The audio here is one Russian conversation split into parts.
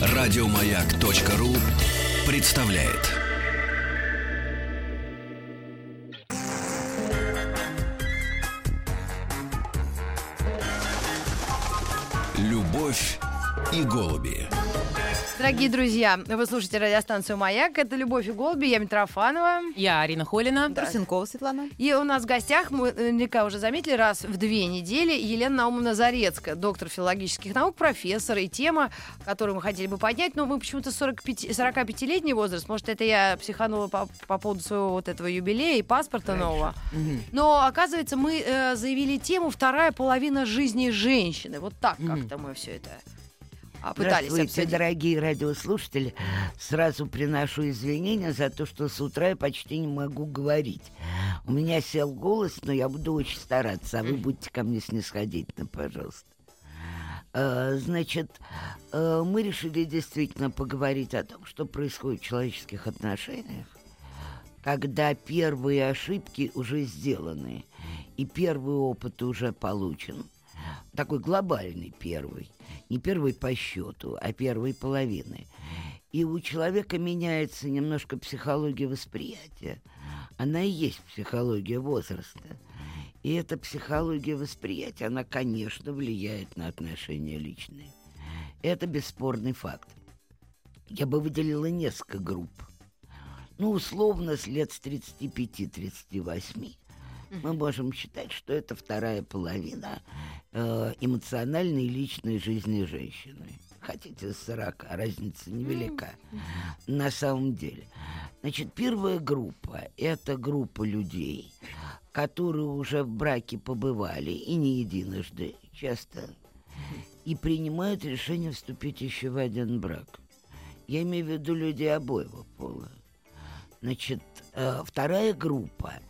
Радиомаяк.ру представляет. Любовь и голуби. Дорогие друзья, вы слушаете радиостанцию «Маяк». Это «Любовь и голуби». Я Митрофанова. Я Арина Холина. Трусенкова Светлана. И у нас в гостях, мы наверняка уже заметили, раз в две недели Елена Наумовна Зарецкая, доктор филологических наук, профессор. И тема, которую мы хотели бы поднять, но мы почему-то 45, 45-летний возраст. Может, это я психанула по, по поводу своего вот этого юбилея и паспорта нового. Но, оказывается, мы э, заявили тему «Вторая половина жизни женщины». Вот так как-то мы все это пытались Здравствуйте, обсудить. дорогие радиослушатели. Сразу приношу извинения за то, что с утра я почти не могу говорить. У меня сел голос, но я буду очень стараться, а вы будьте ко мне снисходительны, пожалуйста. Э, Значит, э, мы решили действительно поговорить о том, что происходит в человеческих отношениях, когда первые ошибки уже сделаны, и первый опыт уже получен. Такой глобальный первый. Не первый по счету, а первой половины. И у человека меняется немножко психология восприятия. Она и есть психология возраста. И эта психология восприятия, она, конечно, влияет на отношения личные. Это бесспорный факт. Я бы выделила несколько групп. Ну, условно, с лет с 35-38 мы можем считать, что это вторая половина э, эмоциональной и личной жизни женщины. Хотите, с 40, разница невелика. На самом деле. Значит, первая группа – это группа людей, которые уже в браке побывали, и не единожды, часто, и принимают решение вступить еще в один брак. Я имею в виду людей обоего пола. Значит, э, вторая группа –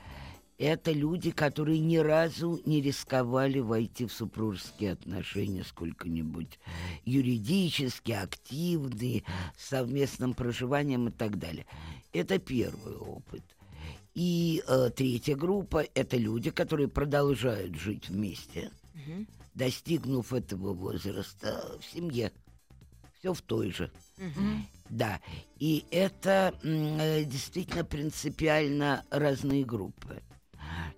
это люди, которые ни разу не рисковали войти в супружеские отношения сколько-нибудь юридически, активные, с совместным проживанием и так далее. Это первый опыт. И э, третья группа – это люди, которые продолжают жить вместе, достигнув этого возраста в семье. Все в той же. Да, и это э, действительно принципиально разные группы.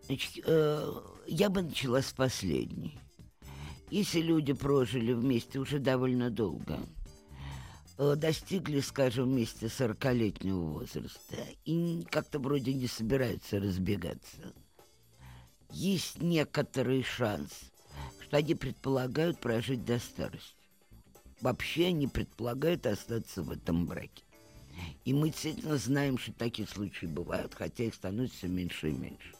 Значит, э, я бы начала с последней. Если люди прожили вместе уже довольно долго, э, достигли, скажем, вместе 40-летнего возраста и как-то вроде не собираются разбегаться, есть некоторый шанс, что они предполагают прожить до старости вообще не предполагают остаться в этом браке. И мы действительно знаем, что такие случаи бывают, хотя их становится все меньше и меньше.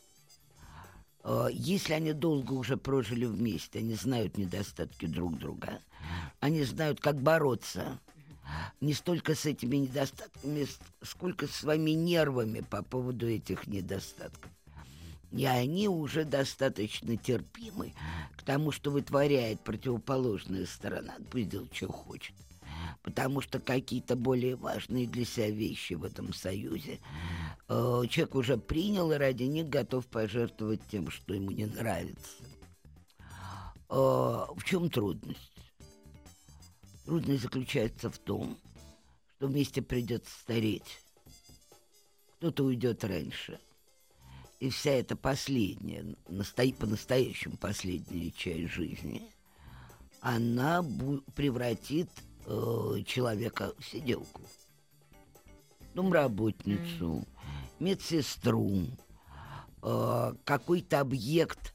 Э, Если они долго уже прожили вместе, они знают недостатки друг друга, они знают, как бороться не столько с этими недостатками, сколько с своими нервами по поводу этих недостатков. И они уже достаточно терпимы к тому, что вытворяет противоположная сторона. Пусть делает, что хочет. Потому что какие-то более важные для себя вещи в этом союзе э, человек уже принял и ради них готов пожертвовать тем, что ему не нравится. Э, в чем трудность? Трудность заключается в том, что вместе придется стареть. Кто-то уйдет раньше – и вся эта последняя, по-настоящему последняя часть жизни, она превратит э, человека сиделку. Домработницу, медсестру, э, какой-то объект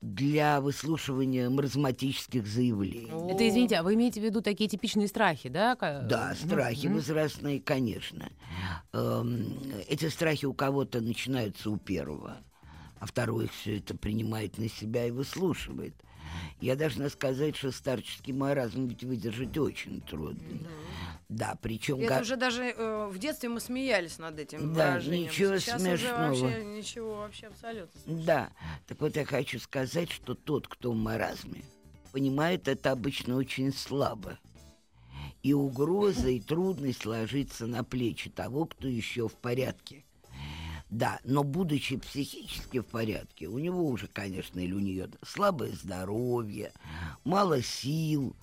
для выслушивания маразматических заявлений. Это, извините, а вы имеете в виду такие типичные страхи, да? Ка- Да, страхи возрастные, конечно. Эм, Эти страхи у кого-то начинаются у первого, а второй все это принимает на себя и выслушивает. Я должна сказать, что старческий маразм ведь выдержать очень трудно. Да, причем... Это уже даже э, в детстве мы смеялись над этим Да, выражением. ничего Сейчас смешного. уже вообще ничего вообще абсолютно. Да, так вот я хочу сказать, что тот, кто в маразме, понимает это обычно очень слабо. И угроза, и трудность ложится на плечи того, кто еще в порядке. Да, но будучи психически в порядке, у него уже, конечно, или у нее слабое здоровье, мало сил,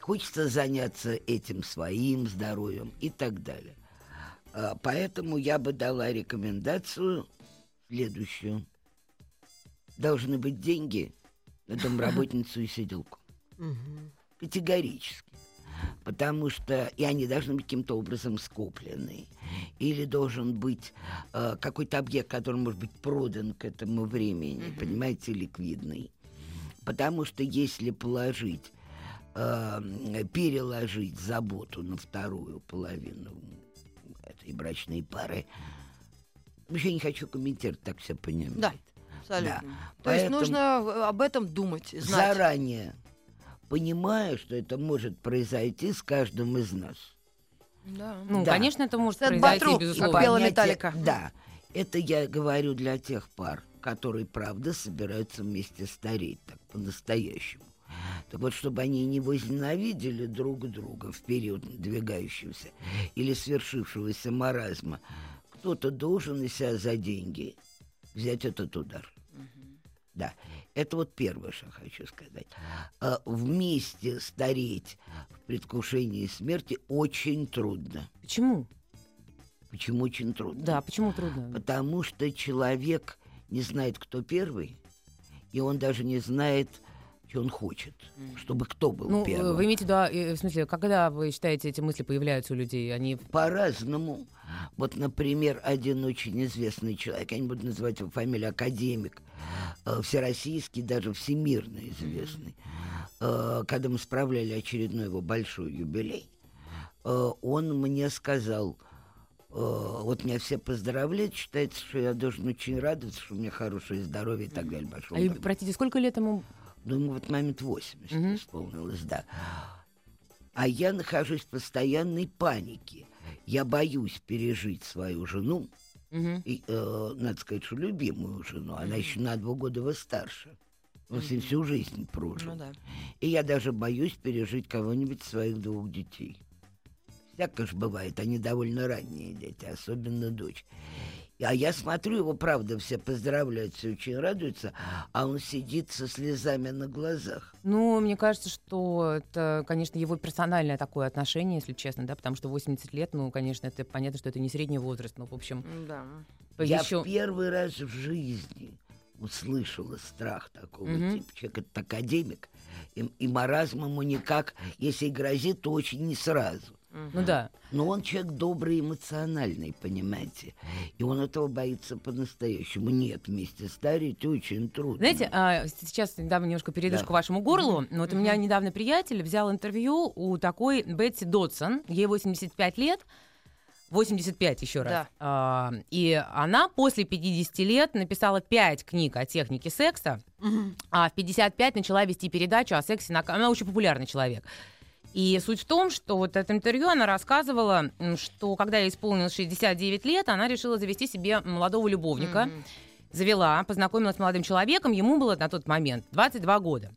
хочется заняться этим своим здоровьем и так далее. А, Поэтому я бы дала рекомендацию следующую. Должны быть деньги на домработницу и сиделку. Категорически. Потому что и они должны быть каким-то образом скоплены. Или должен быть э, какой-то объект, который может быть продан к этому времени, понимаете, ликвидный. Потому что если положить, э, переложить заботу на вторую половину этой брачной пары, вообще не хочу комментировать, так все понимаете. Да, абсолютно. Да. То есть Поэтому- нужно э, об этом думать, знать. заранее, понимая, что это может произойти с каждым из нас. Да. Ну, Да. конечно, это может Это произойти, Батру, безусловно. как пела Понятие- Металлика. Да, это я говорю для тех пар, которые, правда, собираются вместе стареть, так по-настоящему. Так вот, чтобы они не возненавидели друг друга в период надвигающегося или свершившегося маразма, кто-то должен из себя за деньги взять этот удар. Да, это вот первое, что хочу сказать. А, Вместе стареть в предвкушении смерти очень трудно. Почему? Почему очень трудно? Да, почему трудно? Потому что человек не знает, кто первый, и он даже не знает, что он хочет, чтобы кто был Ну, первым. вы имеете в виду, а, э, в смысле, когда вы считаете, эти мысли появляются у людей? Они По-разному. Вот, например, один очень известный человек, я не буду называть его фамилию, академик, э, всероссийский, даже всемирно известный, э, когда мы справляли очередной его большой юбилей, э, он мне сказал, вот меня все поздравляют, считается, что я должен очень радоваться, что у меня хорошее здоровье и так далее. Пошел А, там. простите, сколько лет ему? Ну, ему в этот момент 80 Мгм. исполнилось, да. А я нахожусь в постоянной панике. Я боюсь пережить свою жену, Мгм. и, э, надо сказать, что любимую жену. Она еще на два года его старше. Он ней всю жизнь прожил. Ну да. И я даже боюсь пережить кого-нибудь своих двух детей. Всякое же бывает, они довольно ранние дети, особенно дочь. А я смотрю, его, правда, все поздравляют, все очень радуются, а он сидит со слезами на глазах. Ну, мне кажется, что это, конечно, его персональное такое отношение, если честно, да, потому что 80 лет, ну, конечно, это понятно, что это не средний возраст, но, в общем, Да. Я еще... в первый раз в жизни услышала страх такого Мгм. типа. Человек это академик, и, и маразм ему никак, если и грозит, то очень не сразу. Ну да. Но он человек добрый, эмоциональный, понимаете. И он этого боится по-настоящему. Нет, вместе стареть очень трудно. Знаете, а, сейчас недавно немножко передышку Да. вашему горлу. Но Вот у меня недавно приятель взял интервью у такой Бетси Додсон. Ей 85 лет. 85 еще раз. Да. А, и она после 50 лет написала 5 книг о технике секса, а в 55 начала вести передачу о сексе. На... Она очень популярный человек. И суть в том, что вот это интервью она рассказывала, что когда ей исполнилось 69 лет, она решила завести себе молодого любовника. Мгм. Завела, познакомилась с молодым человеком, ему было на тот момент 22 года.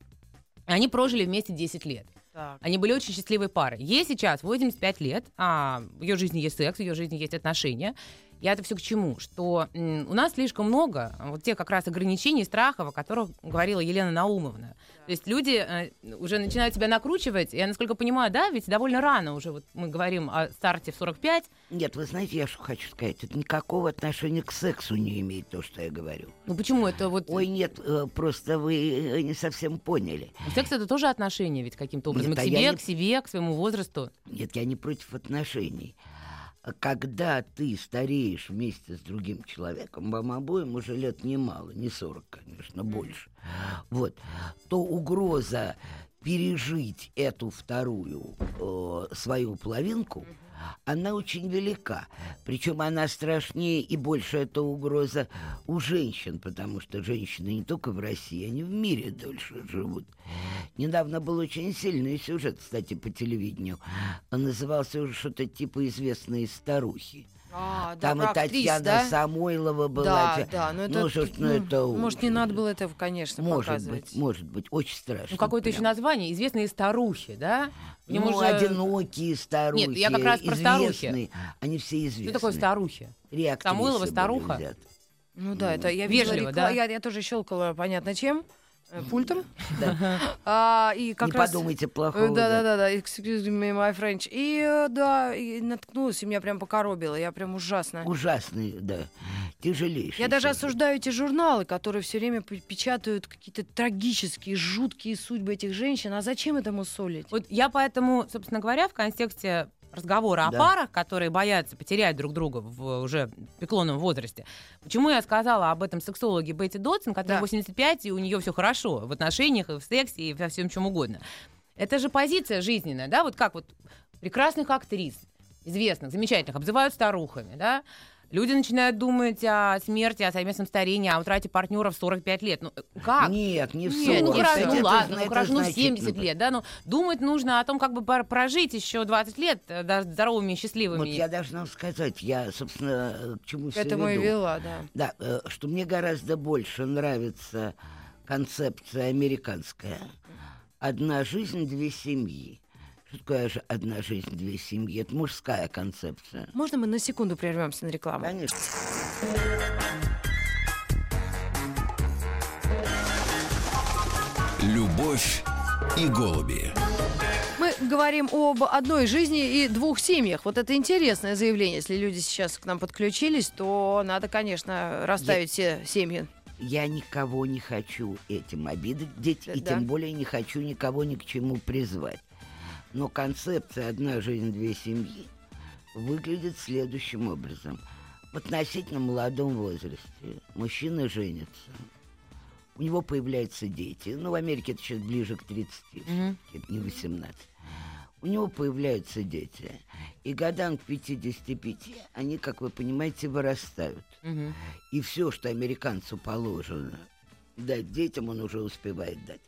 Они прожили вместе 10 лет. Так. Они были очень счастливой парой. Ей сейчас 85 лет, а в ее жизни есть секс, в ее жизни есть отношения. Я это все к чему? Что у нас слишком много вот тех как раз ограничений страхов, о которых говорила Елена Наумовна. То есть люди э, уже начинают себя накручивать. Я, насколько понимаю, да, ведь довольно рано уже вот мы говорим о старте в 45. Нет, вы знаете, я что хочу сказать, это никакого отношения к сексу не имеет то, что я говорю. Ну почему это вот... Ой, нет, э, просто вы э, не совсем поняли. Секс это тоже отношение ведь каким-то образом Нет, а к я себе, не- к себе, к своему возрасту. Нет, я не против отношений. А Когда ты стареешь вместе с другим человеком, вам обоим уже лет немало, не 40, конечно, больше, вот, то угроза пережить эту вторую э, свою половинку, она очень велика. Причем она страшнее и больше эта угроза у женщин, потому что женщины не только в России, они в мире дольше живут. Недавно был очень сильный сюжет, кстати, по телевидению. Он назывался уже что-то типа «Известные старухи». А, да, Там и актрис, Татьяна да? Самойлова была. Да, да, но это... Ну, ж, ну, ну, это Может, не надо было этого, конечно, Может показывать. быть, может быть, очень страшно. Ну, какое-то еще прям. название. Известные старухи, да? В нем Ну, уже- одинокие старухи. Нет, я как раз про старухи. известные. Они все известны. Что такое старухи? Три актрисы Самойлова старуха? Ну да, это я Вежливо, видела да? Я, я тоже щелкала, понятно чем, э, пультом. А, и как Не раз... подумайте плохого. Да, да, да, да, excuse me, my French. И э, да, и наткнулась, и меня прям покоробило. Я прям ужасно. Ужасный, да. Тяжелейший. Я даже осуждаю эти журналы, которые все время пе- печатают какие-то трагические, жуткие судьбы этих женщин. А зачем этому солить? Вот я поэтому, собственно говоря, в контексте разговора Да. о парах, которые боятся потерять друг друга в уже преклонном возрасте. Почему я сказала об этом сексологе Бетти Дотсон, которая Да. 85, и у нее все хорошо в отношениях, и в сексе, и во всем чем угодно. Это же позиция жизненная, да, вот как вот прекрасных актрис, известных, замечательных, обзывают старухами, да, Люди начинают думать о смерти, о совместном старении, о утрате партнера в 45 лет. Ну, как? Нет, не в Нет, ну 40. хорошо, Это- ну это ладно, ну это хорошо, ну значительно. 70 лет, да, но думать нужно о том, как бы прожить еще 20 лет, э, да, здоровыми и счастливыми. Вот я должна сказать, я, собственно, к чему К все этому и вела, да. Да, э, что мне гораздо больше нравится концепция американская. Одна жизнь, две семьи. Такое же одна жизнь, две семьи? Это мужская концепция. Можно мы на секунду прервемся на рекламу? Конечно. Любовь и голуби. Мы говорим об одной жизни и двух семьях. Вот это интересное заявление. Если люди сейчас к нам подключились, то надо, конечно, расставить все семьи. Я никого не хочу этим обидеть, и Да. тем более не хочу никого ни к чему призвать. Но концепция «одна жизнь, две семьи» выглядит следующим образом. В относительно молодом возрасте мужчина женится, у него появляются дети. Ну, в Америке это сейчас ближе к 30, Мгм. это не 18. У него появляются дети. И годам к 55 они, как вы понимаете, вырастают. Мгм. И все, что американцу положено дать детям, он уже успевает дать.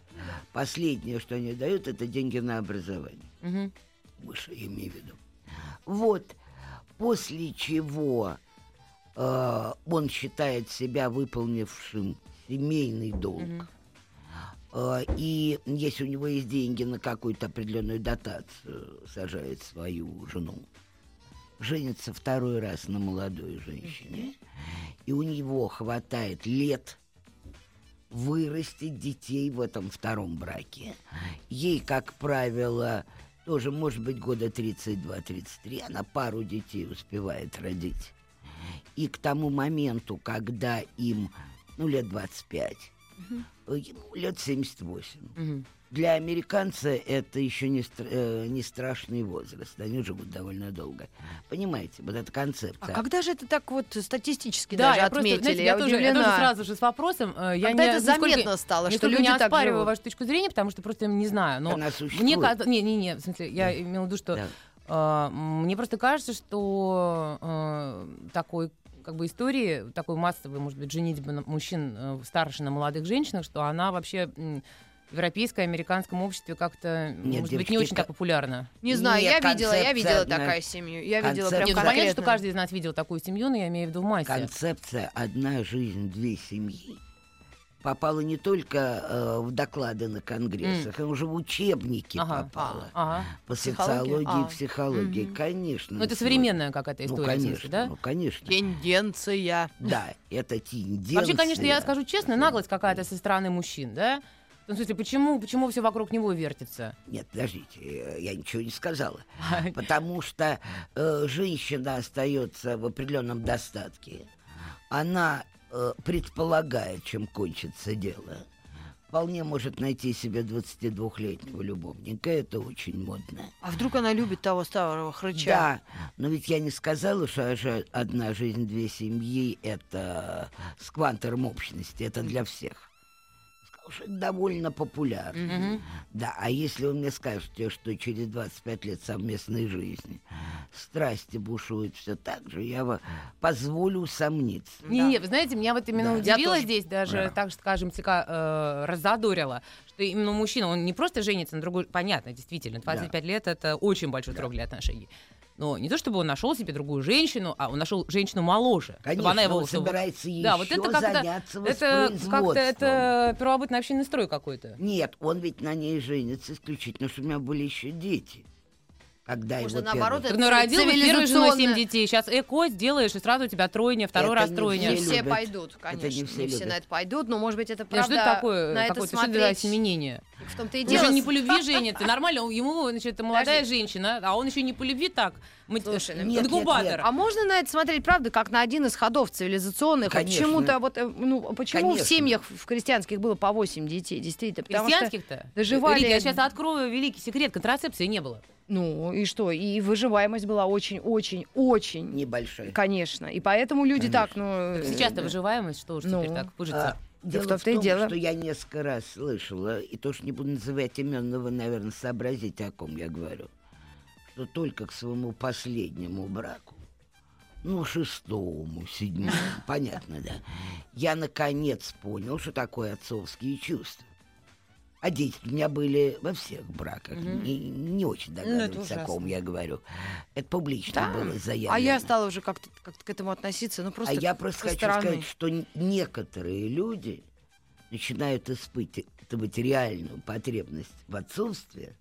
Последнее, что они дают, это деньги на образование. Мгм. Выше, имею в виду. Вот. После чего э, он считает себя выполнившим семейный долг. Э, и если у него есть деньги на какую-то определенную дотацию, сажает свою жену, женится второй раз на молодой женщине, и у него хватает лет вырастить детей в этом втором браке. Ей, как правило, тоже может быть года 32-33, она пару детей успевает родить. И к тому моменту, когда им, ну, лет 25, э, ему лет 78. Мгм. Для американца это еще не, стр- э, не страшный возраст. Они живут довольно долго. Понимаете, вот эта А концепция. когда же это так вот статистически Да, даже я просто, отметили? знаете, я, тоже, я тоже сразу же с вопросом. э, Я Когда не, это заметно стало, что люди не так оспариваю живут? вашу точку зрения, потому что просто не знаю. Но Она мне существует. кажется... Не, не, не, в смысле, я имела в виду, что Да. э, мне просто кажется, что э, такой как бы истории, такой массовой, может быть, женитьбы мужчин э, старше на молодых женщинах, что она вообще м, в европейском, американском обществе как-то, Нет, может быть, не девочки, очень так популярна. Не знаю, Нет, я видела, я видела такая семью. Я видела Концепция- прям Нет, ну, понятно, что каждый из нас видел такую семью, но я имею в виду в массе. Концепция «одна жизнь, две семьи» попала не только э, в доклады на конгрессах, а уже в учебники Ага. попала. Ага. По социологии А. и психологии, Мгм. конечно. Ну, это современная какая-то Ну, история, смысле, конечно, да? ну, конечно. Тенденция. Да, это тенденция. Вообще, конечно, я скажу честно, наглость какая-то со стороны мужчин, да? Ну, в смысле, почему, почему все вокруг него вертится? Нет, подождите, э, я ничего не сказала. Потому что э, женщина остается в определенном достатке. Она э, предполагает, чем кончится дело. Вполне может найти себе 22-летнего любовника. Это очень модно. А вдруг она любит того старого хрыча? Да, но ведь я не сказала, что одна жизнь, две семьи — это с квантером общности, это для всех. Это довольно популярно. Мгм. Да, а если вы мне скажете, что через 25 лет совместной жизни страсти бушуют все так же, я вам позволю усомниться. Не, не, вы знаете, меня вот именно Да. Я удивило тоже. здесь, даже, Да. так скажем, слегка э, раззадорило, что именно мужчина, он не просто женится на другой, понятно, действительно, 25 лет это очень большой срок для отношений. Но не то, чтобы он нашел себе другую женщину, а он нашел женщину моложе. чтобы Конечно, она его он собирается еще Да, вот это как-то, заняться это как-то это первобытный общинный строй какой-то. Нет, он ведь на ней женится исключительно, что у меня были еще дети. Когда Может, его наоборот, первый- ну, родил первой женой семь детей. Сейчас эко сделаешь, и сразу у тебя тройня, второй Это раз не тройня. Не все все пойдут, Это конечно. не Не все все, любят. на это пойдут, но, может быть, это Нет, правда что это такое? на это какое-то, что это смотреть. осеменение? В том-то и Он дело. же не по любви женится. Нормально, он- ему, значит, молодая Подожди. женщина, а он еще не по любви так. Мы- Слушай, ну, Нет, нет, Инкубатор. А можно на это смотреть, правда, как на один из ходов цивилизационных? Конечно. Почему-то вот, э, ну, почему Конечно. в семьях в крестьянских было по 8 детей, действительно? Крестьянских-то? доживали- Рит, я сейчас открою великий секрет. Контрацепции не было. ну и что? И выживаемость была очень-очень-очень, небольшой. конечно. И поэтому люди так, ну... Сейчас-то э, выживаемость, что уж ну, теперь так А, пыжится. Дело в том-то и том, дело. что я несколько раз слышала, и тоже не буду называть имен, но вы, наверное, сообразите, о ком я говорю, что только к своему последнему браку, ну, шестому, седьмому, понятно, да, я наконец понял, что такое отцовские чувства. А дети у меня были во всех браках. Не, не очень Ну, догадываюсь, это о ком я говорю. Это публично Да. было заявлено. А я стала уже как-то как к этому относиться, ну просто А я просто хочу стороны. сказать, что некоторые люди начинают испытывать реальную потребность в отцовстве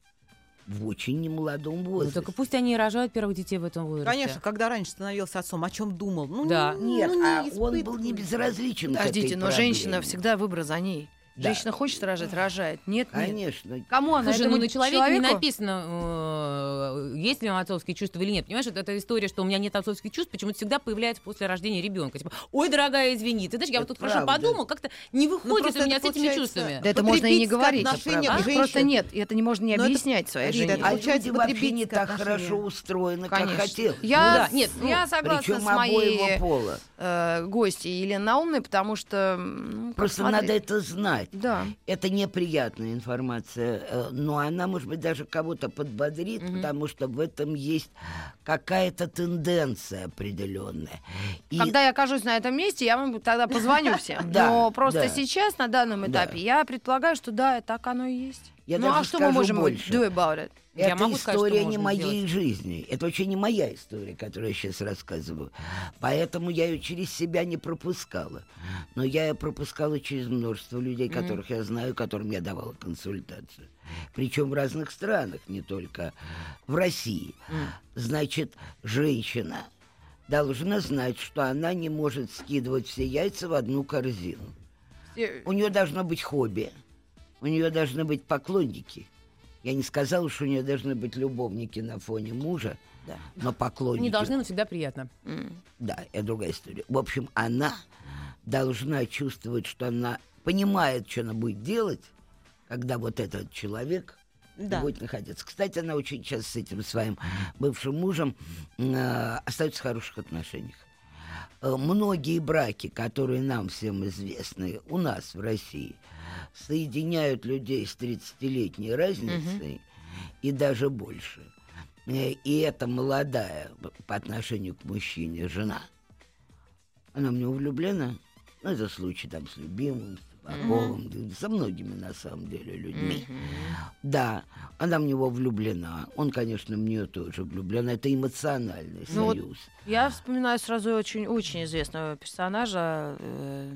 в очень немолодом Ну, возрасте. только пусть они и рожают первых детей в этом возрасте. Конечно, когда раньше становился отцом, о чем думал? Ну, Да. ну, Нет, ну, а не он был не безразличен к Подождите, этой но женщина проблеме. всегда выбор за ней. Да. Женщина хочет рожать, рожает. Нет, нет. Конечно. Кому она? Слушай, ну на человеке не человеку? написано, э, есть ли у него отцовские чувства или нет. Понимаешь, это, это история, что у меня нет отцовских чувств, почему-то всегда появляется после рождения ребенка. Типа, ой, дорогая, извини. Ты знаешь, я вот Это тут хорошо правда. подумал, как-то не выходит Ну, у меня это с этими чувствами. Да это можно и не говорить. отношение А? Просто нет, это не можно не Но это- объяснять своей Рита, жене. это А получается люди вообще не так хорошо устроены, Конечно. как хотелось. Я, Ну да, нет, ну, я согласна Причем с моей пола. э, гостьей Еленой Наумной, потому что... ну, Просто смотреть? надо это знать. Да. Это неприятная информация, э, но она, может быть, даже кого-то подбодрит, потому что в этом есть какая-то тенденция определенная. И Когда я окажусь на этом месте, я вам тогда позвоню всем. Но просто сейчас, на данном Да. этапе, я предполагаю, что да, так оно и есть. Я ну а что мы можем больше. do about it? Я это могу сказать, история не можно моей сделать. жизни. Это вообще не моя история, которую я сейчас рассказываю. Поэтому я ее через себя не пропускала. Но я ее пропускала через множество людей, которых я знаю, которым я давала консультацию. Причем в разных странах, не только в России. Значит, женщина должна знать, что она не может скидывать все яйца в одну корзину. У нее должно быть хобби. У нее должны быть поклонники. Я не сказала, что у нее должны быть любовники на фоне мужа, Да. но поклонники. Не должны, но всегда приятно. Да, это другая история. В общем, она должна чувствовать, что она понимает, что она будет делать, когда вот этот человек Да. будет находиться. Кстати, она очень часто с этим своим бывшим мужем э, остается в хороших отношениях. Э, Многие браки, которые нам всем известны у нас в России, соединяют людей с 30-летней разницей и даже больше. Э, И эта молодая по отношению к мужчине жена, она в него влюблена. Ну, это случай там с любимым, с Табаковым, да, со многими на самом деле людьми. Да, она в него влюблена. Он, конечно, в нее тоже влюблен. Это эмоциональный Ну вот союз. Я вспоминаю сразу очень, очень известного персонажа. э,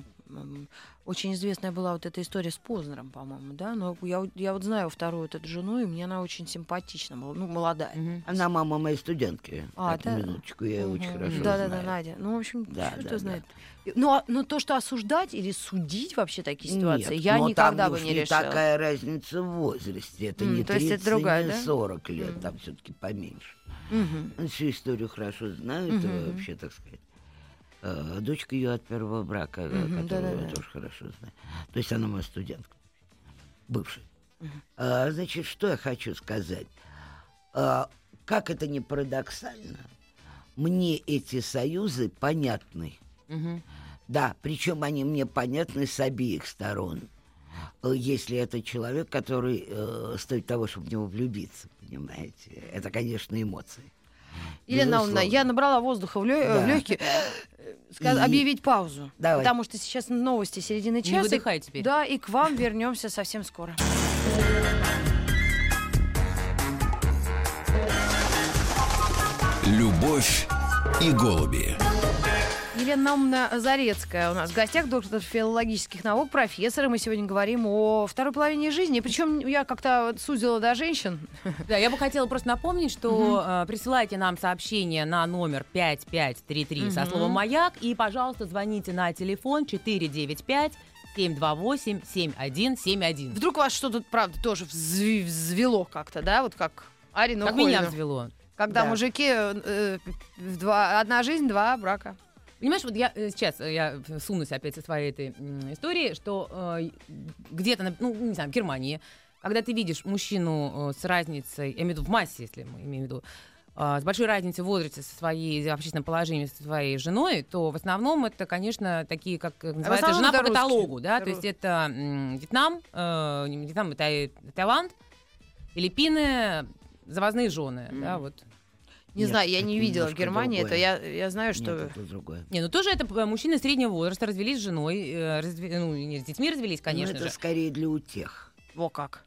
очень известная была вот эта история с Познером, по-моему, да? Но я, я вот знаю вторую эту жену, и мне она очень симпатична, была, ну, молодая. Мгм. Она мама моей студентки. А, Так, да? минуточку, я ее очень хорошо Да, да, знаю. да, Надя. Ну, в общем, Да, черт да, знает. Ну, а- но то, что осуждать или судить вообще такие ситуации, Нет, я но никогда там бы не решила. такая разница в возрасте. Это М, не то есть 30, это другая, не да? 40 лет. М. Там все-таки поменьше. Он всю историю хорошо э, мгм. вообще, так сказать. Э, Дочка ее от первого брака, Мгм, которую да-да-да. я тоже хорошо знаю. То есть она моя студентка. Бывшая. А, значит, что я хочу сказать? А, как это не парадоксально, мне эти союзы понятны. Мгм. Да, причем они мне понятны с обеих сторон. Э, Если это человек, который э, стоит того, чтобы в него влюбиться, понимаете? Это, конечно, эмоции. Елена Безусловно. я набрала воздуха в, Да. легкие. И- Объявить паузу. Давай. Потому что сейчас новости середины Не часа. выдыхай теперь. Да, и к вам вернемся совсем скоро. Любовь и голуби. Елена Наумовна Зарецкая у нас в гостях, доктор филологических наук, профессор. И мы сегодня говорим о второй половине жизни. Причем я как-то сузила до женщин. Да, я бы хотела просто напомнить, что э, присылайте нам сообщение на номер 5533 со Мгм. словом «Маяк» и, пожалуйста, звоните на телефон 495 728 7171. Вдруг вас что-то, правда, тоже взв- взвело как-то, да? Вот как Арину Как меня Хойну. взвело. Когда Да. мужики э, два, одна жизнь, два брака. Понимаешь, вот я э, сейчас э, я сунусь опять со своей этой истории, что э, где-то, ну, не знаю, в Германии, когда ты видишь мужчину с разницей, я имею в виду в массе, если мы имеем в виду, с большой разницей в возрасте со своей в общественном положении со своей женой, то в основном это, конечно, такие, как называется, основном жена по каталогу, да, то есть это м, Вьетнам, э, Вьетнам, это Таиланд, Филиппины, завозные жены, да, вот. Не Нет, знаю, я это не видела в Германии это. другое. Я, я знаю, что... Нет, это другое. Не, ну тоже это мужчины среднего возраста развелись с женой, э, разве- ну, не с детьми развелись, конечно Но это же. скорее для утех. Во как.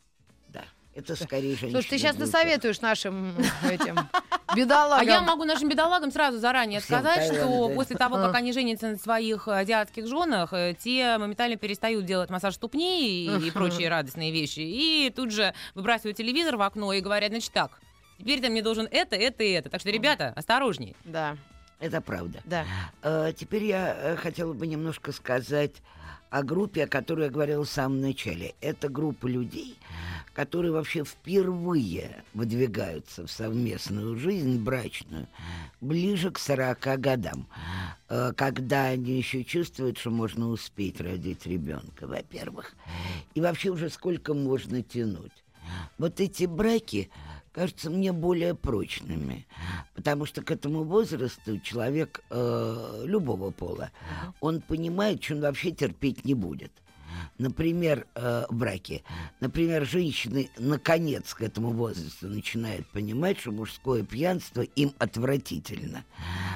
Да. Это скорее женщина. Слушай, ты сейчас насоветуешь нашим этим бедолагам. А я могу нашим бедолагам сразу заранее Всем сказать, что да. после того, как они женятся на своих э, азиатских женах, э, те моментально перестают делать массаж ступней и, и прочие радостные вещи, и тут же выбрасывают телевизор в окно и говорят, значит так, теперь ты мне должен это, это и это. Так что, ребята, осторожней. Да, Это правда. да. Э, Теперь я э, хотела бы немножко сказать о группе, о которой я говорила в самом начале. Это группа людей, которые вообще впервые выдвигаются в совместную жизнь брачную ближе к 40 годам, э, когда они еще чувствуют, что можно успеть родить ребенка, во-первых, и вообще уже сколько можно тянуть. Вот эти браки кажутся мне более прочными, потому что к этому возрасту человек э, любого пола, он понимает, что он вообще терпеть не будет. Например, э, в браке. Например, женщины наконец к этому возрасту начинают понимать, что мужское пьянство им отвратительно.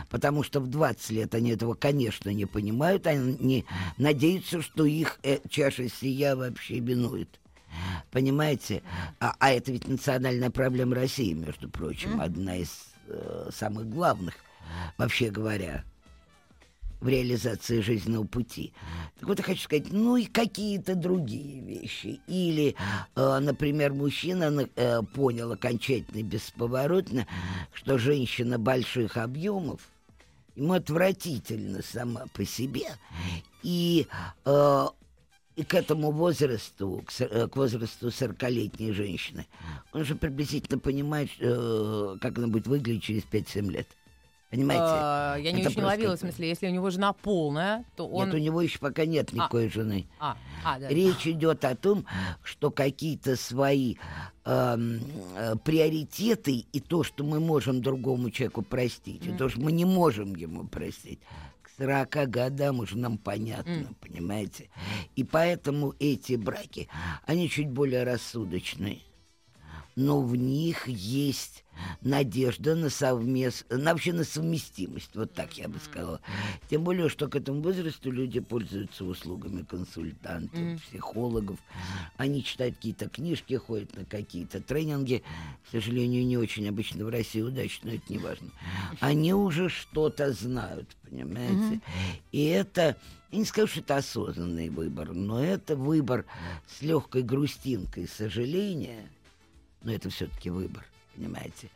Потому что в 20 лет они этого, конечно, не понимают. Они надеются, что их э, чаша сия вообще минует. Понимаете? А, а это ведь национальная проблема России, между прочим, одна из э, самых главных, вообще говоря, в реализации жизненного пути. Так вот, я хочу сказать, ну и какие-то другие вещи. Или, э, например, мужчина на- э, понял окончательно и бесповоротно, что женщина больших объемов ему отвратительно сама по себе. И э, и к этому возрасту, к, э, к возрасту 40-летней женщины, он же приблизительно понимает, э, как она будет выглядеть через 5-7 лет. Понимаете? Э, Я не Это очень просто ловила, в смысле, если у него жена полная, то он... Нет, у него еще пока нет никакой жены. А, а, да. Речь идет о том, что какие-то свои эм, э, приоритеты и то, что мы можем другому человеку простить, и то, что мы не можем ему простить, 40 годам уже нам понятно, понимаете? И поэтому эти браки, они чуть более рассудочные. Но в них есть надежда на совмест... на вообще на совместимость, вот так я бы сказала. Тем более, что к этому возрасту люди пользуются услугами консультантов, психологов. Они читают какие-то книжки, ходят на какие-то тренинги. К сожалению, не очень обычно в России удачно, но это не важно. Они уже что-то знают, понимаете? И это, я не скажу, что это осознанный выбор, но это выбор с легкой грустинкой сожаления, но это все-таки выбор, понимаете?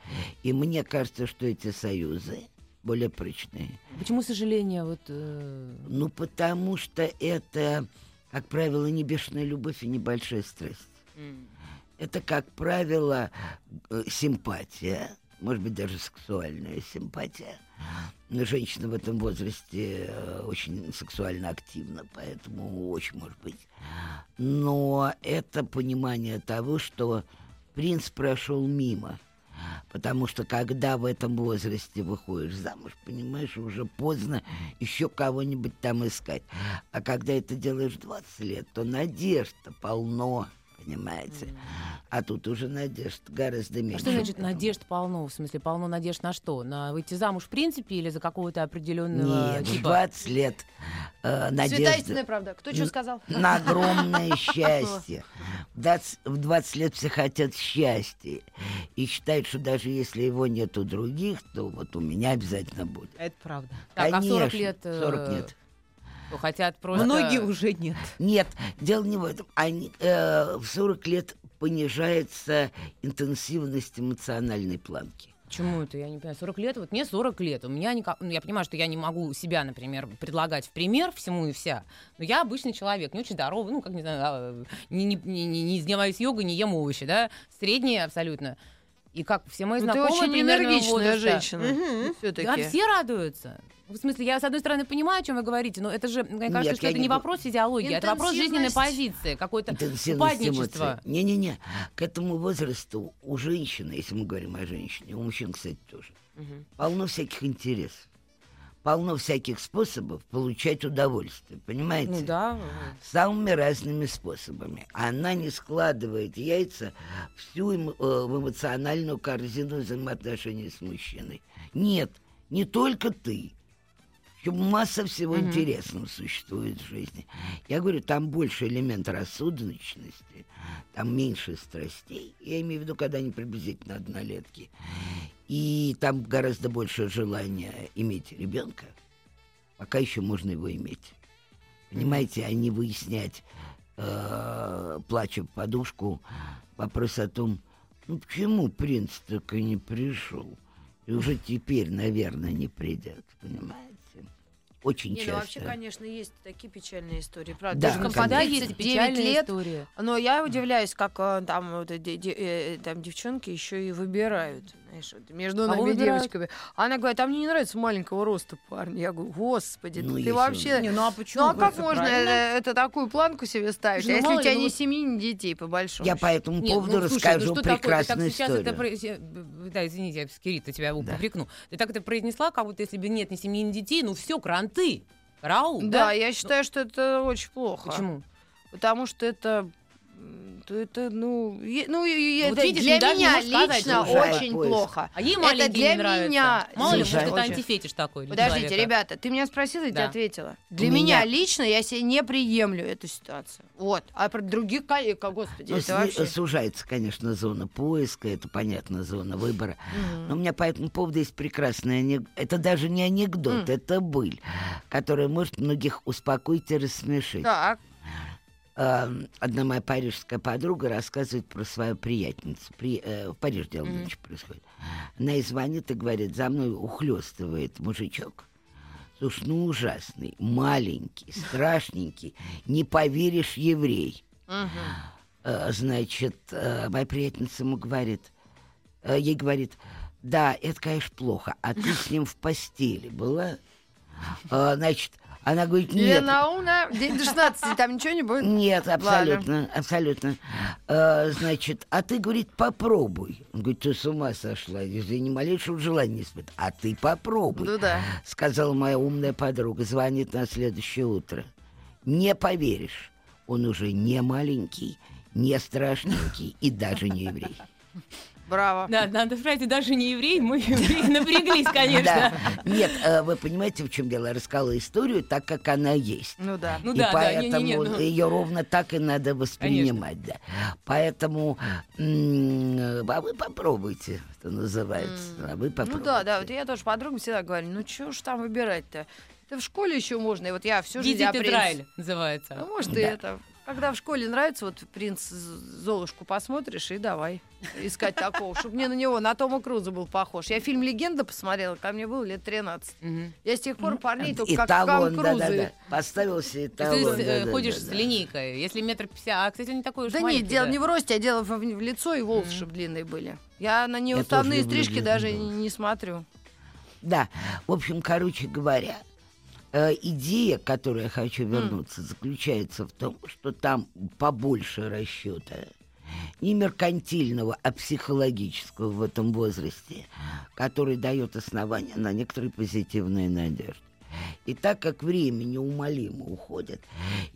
И мне кажется, что эти союзы более прочные. Почему сожаление? Вот, э, Ну, потому что это, как правило, не бешеная любовь и небольшая страсть. Это, как правило, э, симпатия, может быть, даже сексуальная симпатия. Но женщина в этом возрасте э, очень сексуально активна, поэтому очень может быть. Но это понимание того, что принц прошел мимо. Потому что когда в этом возрасте выходишь замуж, понимаешь, уже поздно еще кого-нибудь там искать. А когда это делаешь 20 лет, то надежд полно. Понимаете? А тут уже надежд гораздо А меньше. что значит надежд полно? В смысле, полно надежд на что? На выйти замуж в принципе или за какого-то определенного Нет, в типа? 20 лет э, Святая истинная правда. Кто что сказал? на огромное счастье. В 20, в 20 лет все хотят счастья. И считают, что даже если его нет у других, то вот у меня обязательно будет. Это правда. Так, а в 40 Конечно, лет... э, 40 нет. Что Хотят просто... Многие уже нет. Нет, дело не в этом. Они, э, в 40 лет понижается интенсивность эмоциональной планки. Почему это? Я не понимаю. 40 лет? Вот мне 40 лет. У меня никак... ну, я понимаю, что я не могу себя, например, предлагать в пример всему и вся. Но я обычный человек, не очень здоровый, ну, как не знаю, а, не, не, не, не- не занимаюсь йогой, не ем овощи, да? Средний абсолютно. И как все мои Ну, ты знакомые очень энергичная возраста- женщина. Мгм. Все-таки. Да, все радуются. В смысле, я, с одной стороны, понимаю, о чем вы говорите, но это же, мне кажется, Нет, что это не не вопрос физиологии, это вопрос жизненной позиции, какой-то упадничество. Не-не-не. К этому возрасту у женщины, если мы говорим о женщине, у мужчин, кстати, тоже, Мгм. полно всяких интересов. Полно всяких способов получать удовольствие, понимаете? Ну да. самыми разными способами. Она не складывает яйца всю эмо- э, в эмоциональную корзину взаимоотношений с мужчиной. Нет, не только ты. Еще масса всего Мгм. интересного существует в жизни. Я говорю, там больше элемент рассудочности, там меньше страстей. Я имею в виду, когда они приблизительно однолетки. И там гораздо больше желания иметь ребенка, пока еще можно его иметь. Понимаете, а не выяснять, э, плача в подушку, вопрос о том, ну почему принц так и не пришел? И уже теперь, наверное, не придет, понимаете? Очень Не, ну часто. вообще, конечно, есть такие печальные истории, правда. Да, по Когда есть 39 печальная лет, история. но я удивляюсь, как э, там, вот, эти де- э, там девчонки еще и выбирают. Знаешь, вот между нами выбирают? девочками. Она говорит, а мне не нравится маленького роста парни. Я говорю, господи, Ну, ты если вообще... Не, ну а почему? Ну а как Это можно правильно. э, это такую планку себе ставить, Ну, а если у тебя ну ни вот- семьи, ни детей, по большому Я счету? по этому Нет, поводу ну, слушай, расскажу ну, что такое? Ты так прекрасную сейчас историю. это э, Да, извините, я Кирилл, тебя Да. упрекну. Ты так это произнесла, как будто если бы нет ни семьи, ни детей, ну все, кранты. Караул, Да, да? я считаю, что это очень плохо. Почему? Потому что это то это, ну, е- ну, и Вот это видишь, для меня сказать, лично слушай, очень поиск. плохо. А ей Это для не меня Мало ли, может, это антифетиш такой. Подождите, человека. ребята, ты меня спросила, я тебе Да. ответила. Для У меня... меня- лично я себе не приемлю эту ситуацию. Вот. А про других коллег, господи, Ну, это сли- вообще... Сужается, конечно, зона поиска, это понятно, зона выбора. Но у меня по этому поводу есть прекрасный анекдот. Это даже не анекдот, это быль, которая может многих успокоить и рассмешить. Так. А, Одна моя парижская подруга рассказывает про свою приятельницу. При, э, в Париже дело Мгм. нынче происходит. Она ей звонит и говорит, за мной ухлестывает мужичок. Слушай, ну ужасный, маленький, страшненький, не поверишь, еврей. Мгм. Э, Значит, э, моя приятельница ему говорит, э, ей говорит, да, это, конечно, плохо, а ты с ним в постели была? А, Значит, она говорит, нет, Лена день до 16, там ничего не будет? нет, абсолютно, абсолютно. Э, значит, а ты, говорит, попробуй. Он говорит, ты с ума сошла, я ни малейшего желания не испытываю. А ты попробуй, Ну да. сказала моя умная подруга, звонит на следующее утро. Не поверишь, он уже не маленький, не страшненький и даже не еврей. Браво. Да, надо сказать, даже не еврей, мы евреи напряглись, конечно. Да. Нет, э, вы понимаете, в чем дело? Я рассказала историю так, как она есть. Ну да. Ну и да, да, поэтому не-не-не, ну. ее ровно так и надо воспринимать, да. Поэтому, м, а вы попробуйте, что называется, а вы попробуйте. Ну да, да, вот я тоже подругам всегда говорю, ну что ж там выбирать-то? Это в школе еще можно, и вот я всю жизнь Видит о принце- Израиль называется. Ну, может, и Да. это. Когда в школе нравится, вот принц Золушку посмотришь, и давай искать такого, чтобы мне на него, на Тома Круза был похож. Я фильм «Легенда» посмотрела, ко мне было лет 13. Мгм. Я с тех пор парней только как Эталон, Том да, Круза. да, да. Поставил себе эталон. ты э, да, да, ходишь да, с да. линейкой, если метр пятьдесят, а, кстати, не такой уж Да нет, дело не в росте, а дело в, в лицо и волосы, чтобы длинные были. Я на неуставные стрижки даже не, не смотрю. Да, в общем, короче говоря, э, идея, к которой я хочу вернуться, заключается в том, что там побольше расчета не меркантильного, а психологического в этом возрасте, который дает основание на некоторые позитивные надежды. И так как время неумолимо уходит,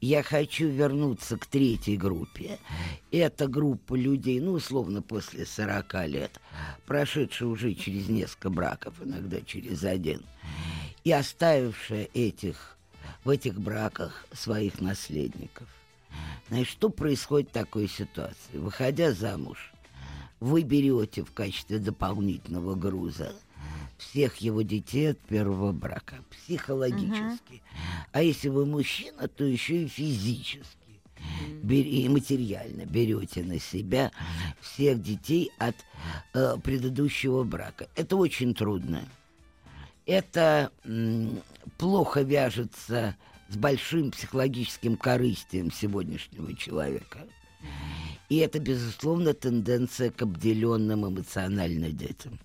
я хочу вернуться к третьей группе. Это группа людей, ну, условно, после 40 лет, прошедшие уже через несколько браков, иногда через один, и оставившая этих, в этих браках своих наследников. Значит, что происходит в такой ситуации? Выходя замуж, вы берете в качестве дополнительного груза всех его детей от первого брака, психологически. А если вы мужчина, то еще и физически. И материально берете на себя всех детей от э, предыдущего брака. Это очень трудно. Это плохо вяжется с большим психологическим корыстием сегодняшнего человека. И это, безусловно, тенденция к обделенным эмоционально детям.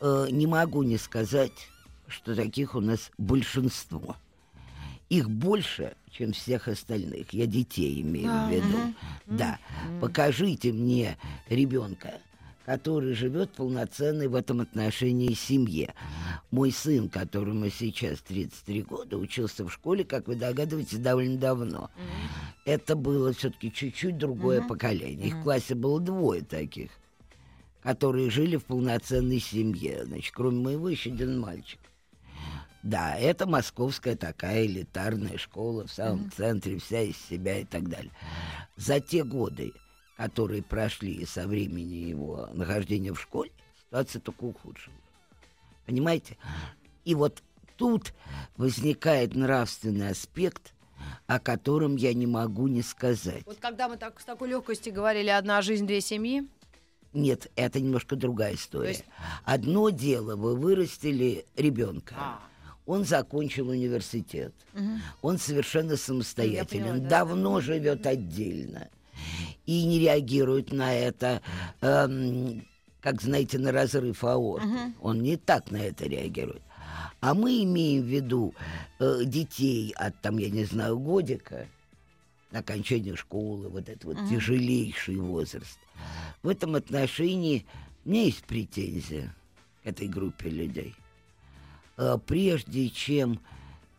Э, не могу не сказать, что таких у нас большинство. Их больше, чем всех остальных. Я детей имею А, в виду. мгм. Да. Покажите мне ребенка, который живет полноценной в этом отношении семье. Мой сын, которому сейчас 33 года, учился в школе, как вы догадываетесь, довольно давно. Это было все-таки чуть-чуть другое поколение. Их в классе было двое таких, которые жили в полноценной семье. Значит, кроме моего еще один мальчик. Да, это московская такая элитарная школа в самом центре, вся из себя и так далее. За те годы, которые прошли со времени его нахождения в школе, ситуация только ухудшилась. Понимаете? И вот тут возникает нравственный аспект, о котором я не могу не сказать. Вот когда мы так, с такой легкостью говорили «одна жизнь, две семьи», Нет, это немножко другая история. есть- Одно дело, вы вырастили ребенка. А. Он закончил университет. Он совершенно самостоятелен. поняла, да. давно живет отдельно. И не реагирует на это, эм, как знаете, на разрыв аорты. Он не так на это реагирует. А мы имеем в виду э, детей от, там, я не знаю, годика, окончания школы, вот это вот тяжелейший возраст. В этом отношении у меня есть претензия к этой группе людей. Э, Прежде чем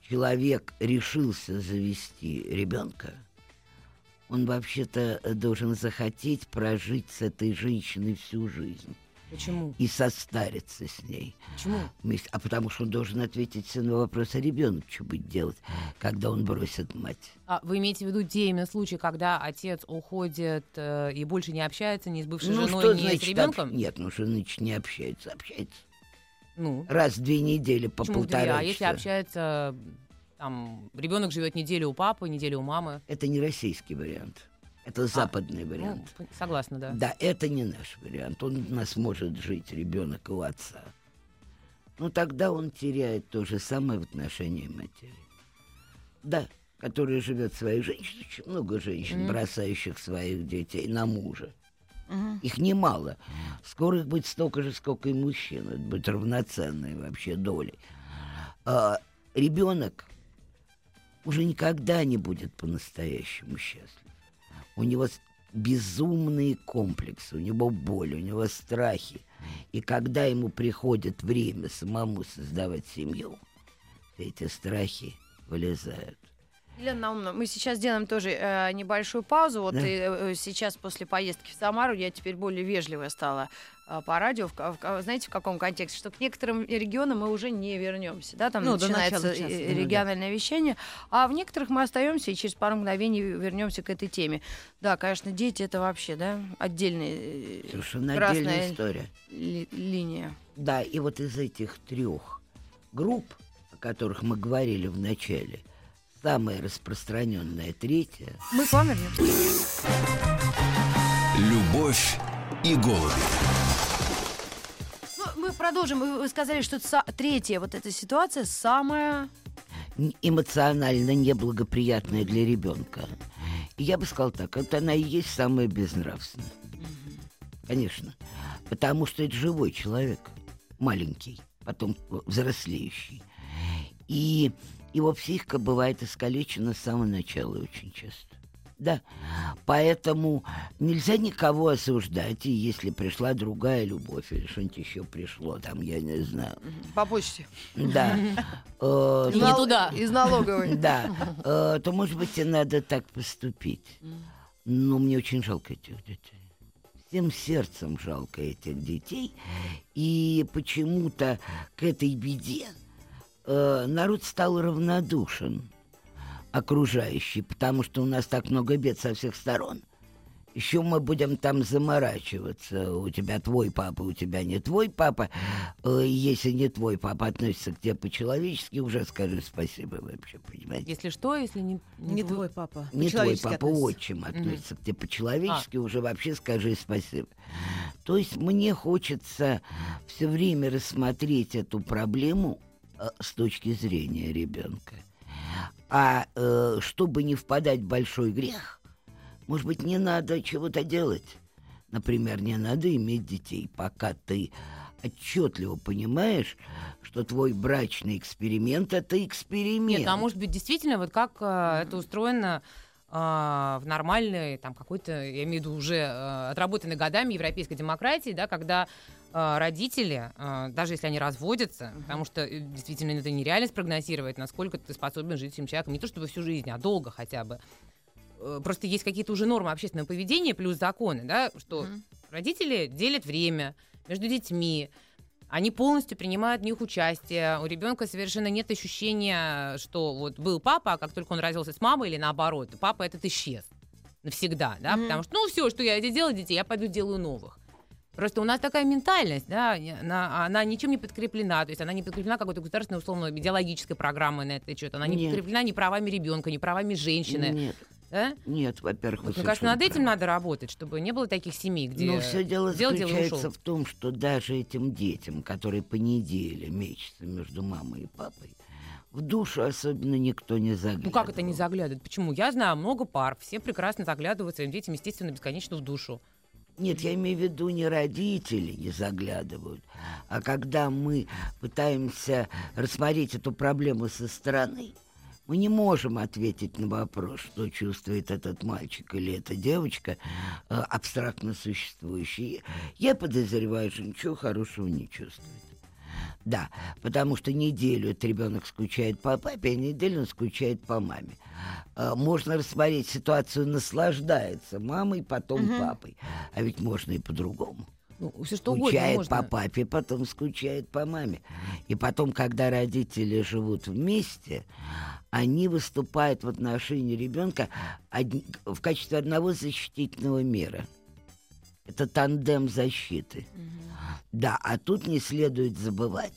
человек решился завести ребенка, он вообще-то э, должен захотеть прожить с этой женщиной всю жизнь Почему? и состариться с ней. Почему? А потому что он должен ответить на вопрос, а ребенок что будет делать, когда он бросит мать. А вы имеете в виду те именно случаи, когда отец уходит э, и больше не общается ни с бывшей ну, женой, что ни значит с ребенком? об- Нет, ну что значит не общается? Общается. Ну, Раз в две недели по почему две? полтора А если часа. общается, там, ребенок живет неделю у папы, неделю у мамы? Это не российский вариант. Это западный Ну, вариант. п- согласна, да. Да, это не наш вариант. Он у нас может жить, ребенок у отца. Но тогда он теряет то же самое в отношении матери. Да, которая живет своей женщиной. Очень много женщин, бросающих своих детей на мужа. Их немало. Скоро их будет столько же, сколько и мужчин. Это будет равноценной вообще долей. А, ребенок уже никогда не будет по-настоящему счастлив. У него безумные комплексы, у него боль, у него страхи. И когда ему приходит время самому создавать семью, эти страхи вылезают. Елена Наумовна, мы сейчас сделаем тоже э, небольшую паузу. Вот Да. и, э, сейчас после поездки в Самару я теперь более вежливая стала э, по радио. В в знаете, в каком контексте? Что к некоторым регионам мы уже не вернемся. Да? Там Ну, начинается часа, э, ну да. региональное вещание. А в некоторых мы остаемся и через пару мгновений вернемся к этой теме. Да, конечно, дети это вообще да, отдельная э, Совершенно отдельная история. ли- линия. Да, и вот из этих трех групп, о которых мы говорили в начале, самая распространенная третья Мы вернемся. Любовь и голуби. Ну, мы продолжим. Вы сказали, что третья вот эта ситуация самая эмоционально неблагоприятная для ребенка. И я бы сказал так, вот она и есть самая безнравственная. Конечно. Потому что это живой человек, маленький, потом взрослеющий. И его психика бывает искалечена с самого начала очень часто. Да. Поэтому нельзя никого осуждать, и если пришла другая любовь или что-нибудь еще пришло, там, я не знаю. По почте. Да. Э, не то- туда. Из налоговой. Да. Э, То, может быть, и надо так поступить. Но мне очень жалко этих детей. Всем сердцем жалко этих детей. И почему-то к этой беде э, народ стал равнодушен окружающий, потому что у нас так много бед со всех сторон. Еще мы будем там заморачиваться. У тебя твой папа, у тебя не твой папа. Э, Если не твой папа относится к тебе по-человечески, уже скажи спасибо вообще, понимаете? Если что, если не... Не твой папа. Не твой папа, относится. отчим относится к тебе по-человечески, уже вообще скажи спасибо. То есть мне хочется все время рассмотреть эту проблему с точки зрения ребенка. А э, чтобы не впадать в большой грех, может быть, не надо чего-то делать. Например, не надо иметь детей, пока ты отчетливо понимаешь, что твой брачный эксперимент это эксперимент. Нет, а может быть, действительно, вот как э, это устроено э, в нормальной, там, какой-то, я имею в виду, уже э, отработанной годами европейской демократии, да, когда э, родители, э, даже если они разводятся, потому что э, действительно это нереально спрогнозировать, насколько ты способен жить с этим человеком, не то чтобы всю жизнь, а долго хотя бы. Э, Просто есть какие-то уже нормы общественного поведения плюс законы, да, что родители делят время между детьми, они полностью принимают в них участие. У ребенка совершенно нет ощущения, что вот был папа, а как только он родился с мамой или наоборот, папа этот исчез навсегда, да, Мгм. потому что, ну, все, что я делала детей, я пойду делаю новых. Просто у нас такая ментальность, да, она, она ничем не подкреплена, то есть она не подкреплена какой-то государственной, условно, идеологической программой на это счет, она не Нет. подкреплена ни правами ребенка, ни правами женщины, Нет, да? нет, во-первых, вы Вот, мне кажется, над этим правы. надо работать, чтобы не было таких семей, где Но все дело дело, заключается ушел. в том, что даже этим детям, которые по неделе мечутся между мамой и папой, в душу особенно никто не заглядывает. Ну как это не заглядывает? Почему? Я знаю много пар, все прекрасно заглядывают своим детям, естественно, бесконечно в душу. Нет, я имею в виду не родители не заглядывают, а когда мы пытаемся рассмотреть эту проблему со стороны, мы не можем ответить на вопрос, что чувствует этот мальчик или эта девочка, э, абстрактно существующий. Я подозреваю, что ничего хорошего не чувствует. Да, потому что неделю этот ребенок скучает по папе, а неделю он скучает по маме. А, Можно рассмотреть ситуацию, наслаждается мамой, потом папой. А ведь можно и по-другому. Ну, все что угодно Скучает можно. по папе, потом скучает по маме. И потом, когда родители живут вместе, они выступают в отношении ребенка в качестве одного защитительного мира. Это тандем защиты. Да, а тут не следует забывать,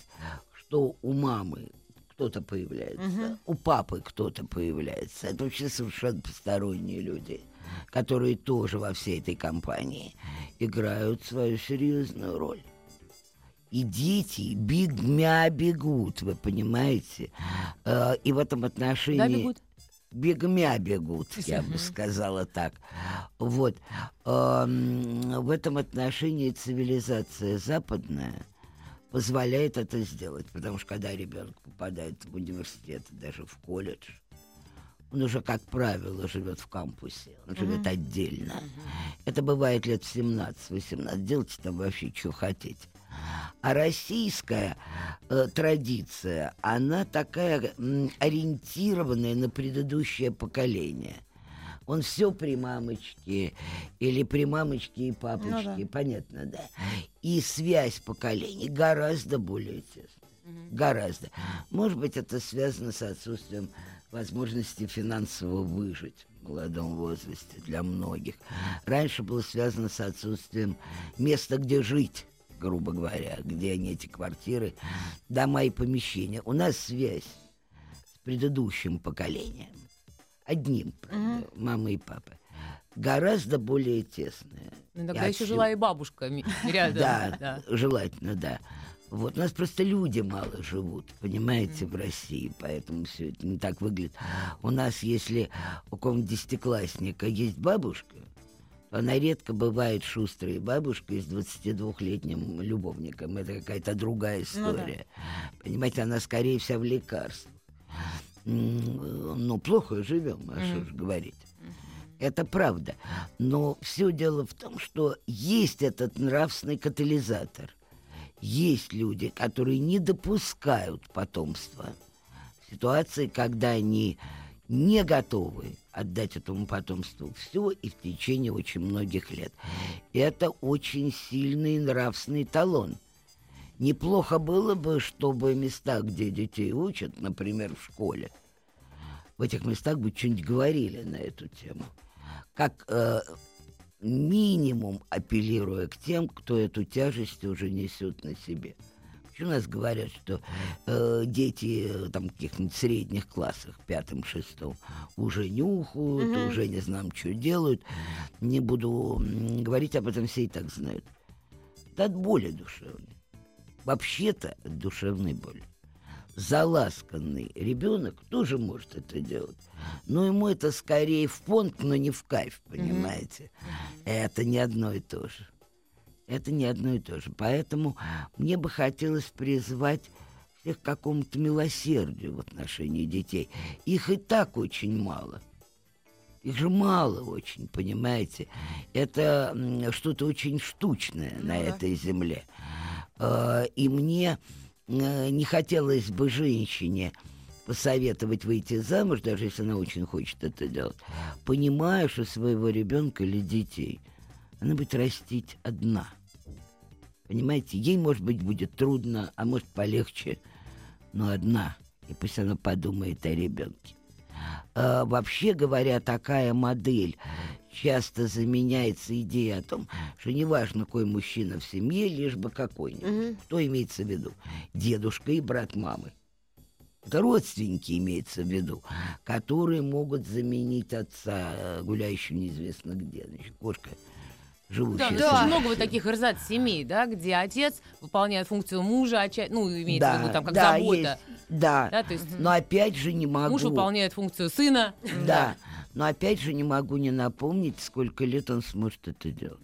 что у мамы кто-то появляется, у папы кто-то появляется. Это вообще совершенно посторонние люди, которые тоже во всей этой компании играют свою серьезную роль. И дети бегмя бегут, вы понимаете? Э, И в этом отношении... Куда бегут? Бегмя бегут, я бы сказала так. Вот. В этом отношении цивилизация западная позволяет это сделать. Потому что когда ребенок попадает в университет, даже в колледж, он уже, как правило, живет в кампусе, он живет отдельно. Это бывает лет в 17-18. Делайте там вообще, что хотите. А российская э, традиция, она такая м, ориентированная на предыдущее поколение. Он все при мамочке или при мамочке и папочке, понятно, да? И связь поколений гораздо более тесная. Гораздо. Может быть, это связано с отсутствием возможности финансово выжить в молодом возрасте для многих. Раньше было связано с отсутствием места, где жить грубо говоря, где они эти квартиры, дома и помещения. У нас связь с предыдущим поколением, одним, правда, мама и папа, гораздо более тесная. Иногда И еще жила и бабушка рядом. Да, да. желательно, да. Вот у нас просто люди мало живут, понимаете, в России, поэтому все это не так выглядит. У нас, если у какого-нибудь десятиклассника есть бабушка, она редко бывает шустрой бабушкой с 22-летним любовником. Это какая-то другая история. Понимаете, она скорее вся в лекарствах. Ну, плохо живем, а что же говорить. Это правда. Но все дело в том, что есть этот нравственный катализатор. Есть люди, которые не допускают потомства. В ситуации, когда они не готовы отдать этому потомству все и в течение очень многих лет. Это очень сильный нравственный талон. Неплохо было бы, чтобы места, где детей учат, например, в школе, в этих местах бы что-нибудь говорили на эту тему. Как э, минимум апеллируя к тем, кто эту тяжесть уже несет на себе. У нас говорят, что э, дети э, там каких-нибудь средних классах, пятом, шестом, уже нюхают, mm-hmm. уже не знаю, что делают. Не буду говорить об этом, все и так знают. Это от боли душевной. Вообще-то от душевной боли. Заласканный ребенок тоже может это делать. Но ему это скорее в понт, но не в кайф, понимаете? Mm-hmm. Это не одно и то же. Это не одно и то же. Поэтому мне бы хотелось призвать всех к какому-то милосердию в отношении детей. Их и так очень мало. Их же мало очень, понимаете? Это что-то очень штучное ну, на да. этой земле. А, и мне э, не хотелось бы женщине посоветовать выйти замуж, даже если она очень хочет это делать, понимая, что своего ребенка или детей она будет растить одна – Понимаете, ей, может быть, будет трудно, а может, полегче, но одна. И пусть она подумает о ребенке. А, вообще говоря, такая модель часто заменяется идеей о том, что неважно, какой мужчина в семье, лишь бы какой-нибудь. Угу. Кто имеется в виду? Дедушка и брат мамы. Это родственники имеется в виду, которые могут заменить отца, э, гуляющего неизвестно где. Значит, кошка живущие. Да, да. Очень много вот таких рзац семей, да, где отец выполняет функцию мужа, отча... ну, имеется да, в виду там как да, забота. Есть, да, да то есть... но опять же не могу... Муж выполняет функцию сына. Да, но опять же не могу не напомнить, сколько лет он сможет это делать.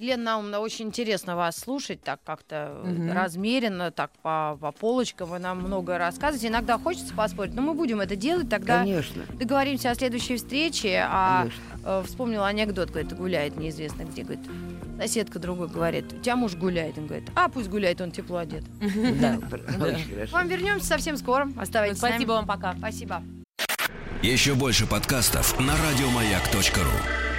Лена Наумна, очень интересно вас слушать, так как-то угу. размеренно, так по, по полочкам вы нам многое рассказываете. Иногда хочется поспорить, но мы будем это делать, тогда Конечно. договоримся о следующей встрече. А э, вспомнила анекдот, говорит, гуляет неизвестно где, говорит, соседка другой говорит, у тебя муж гуляет, он говорит, а пусть гуляет, он тепло одет. Да, очень хорошо. Вам вернемся совсем скоро, оставайтесь Спасибо вам, пока. Спасибо. Еще больше подкастов на радиомаяк.ру